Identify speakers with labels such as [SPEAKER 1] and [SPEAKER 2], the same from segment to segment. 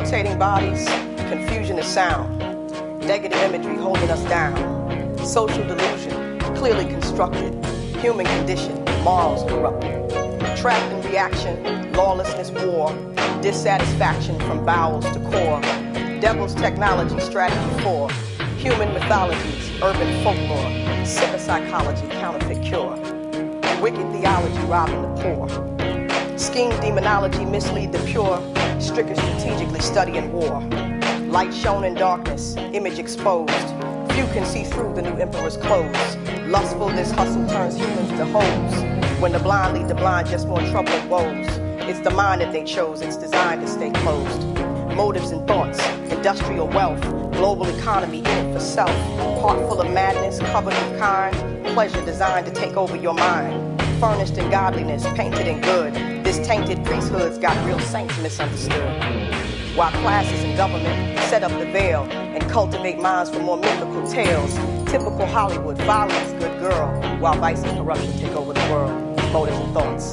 [SPEAKER 1] Mutating bodies, confusion of sound, negative imagery holding us down, social delusion, clearly constructed, human condition, morals corrupted, trapped in reaction, lawlessness, war, dissatisfaction from bowels to core, devil's technology, strategy for, human mythologies, urban folklore, psychology, counterfeit cure, wicked theology robbing the poor, scheme demonology mislead the pure, stricken strategically studying war, light shown in darkness, image exposed, few can see through the new emperor's clothes, lustful this hustle turns humans to hoes, when the blind lead the blind just more trouble and woes, it's the mind that they chose, it's designed to stay closed, motives and thoughts, industrial wealth, global economy in for self, heart full of madness, covered with kind, pleasure designed to take over your mind, furnished in godliness, painted in good. This tainted priesthood's got real saints misunderstood. While classes in government set up the veil and cultivate minds for more mythical tales, typical Hollywood, violence, good girl, while vice and corruption take over the world, motives and thoughts.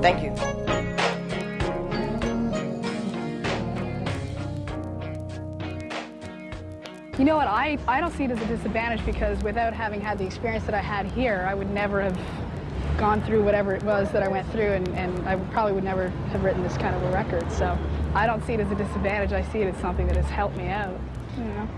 [SPEAKER 1] Thank you.
[SPEAKER 2] You know what? I, I don't see it as a disadvantage because without having had the experience that I had here, I would never have gone through whatever it was that I went through, and, and I probably would never have written this kind of a record. So I don't see it as a disadvantage. I see it as something that has helped me out. You know?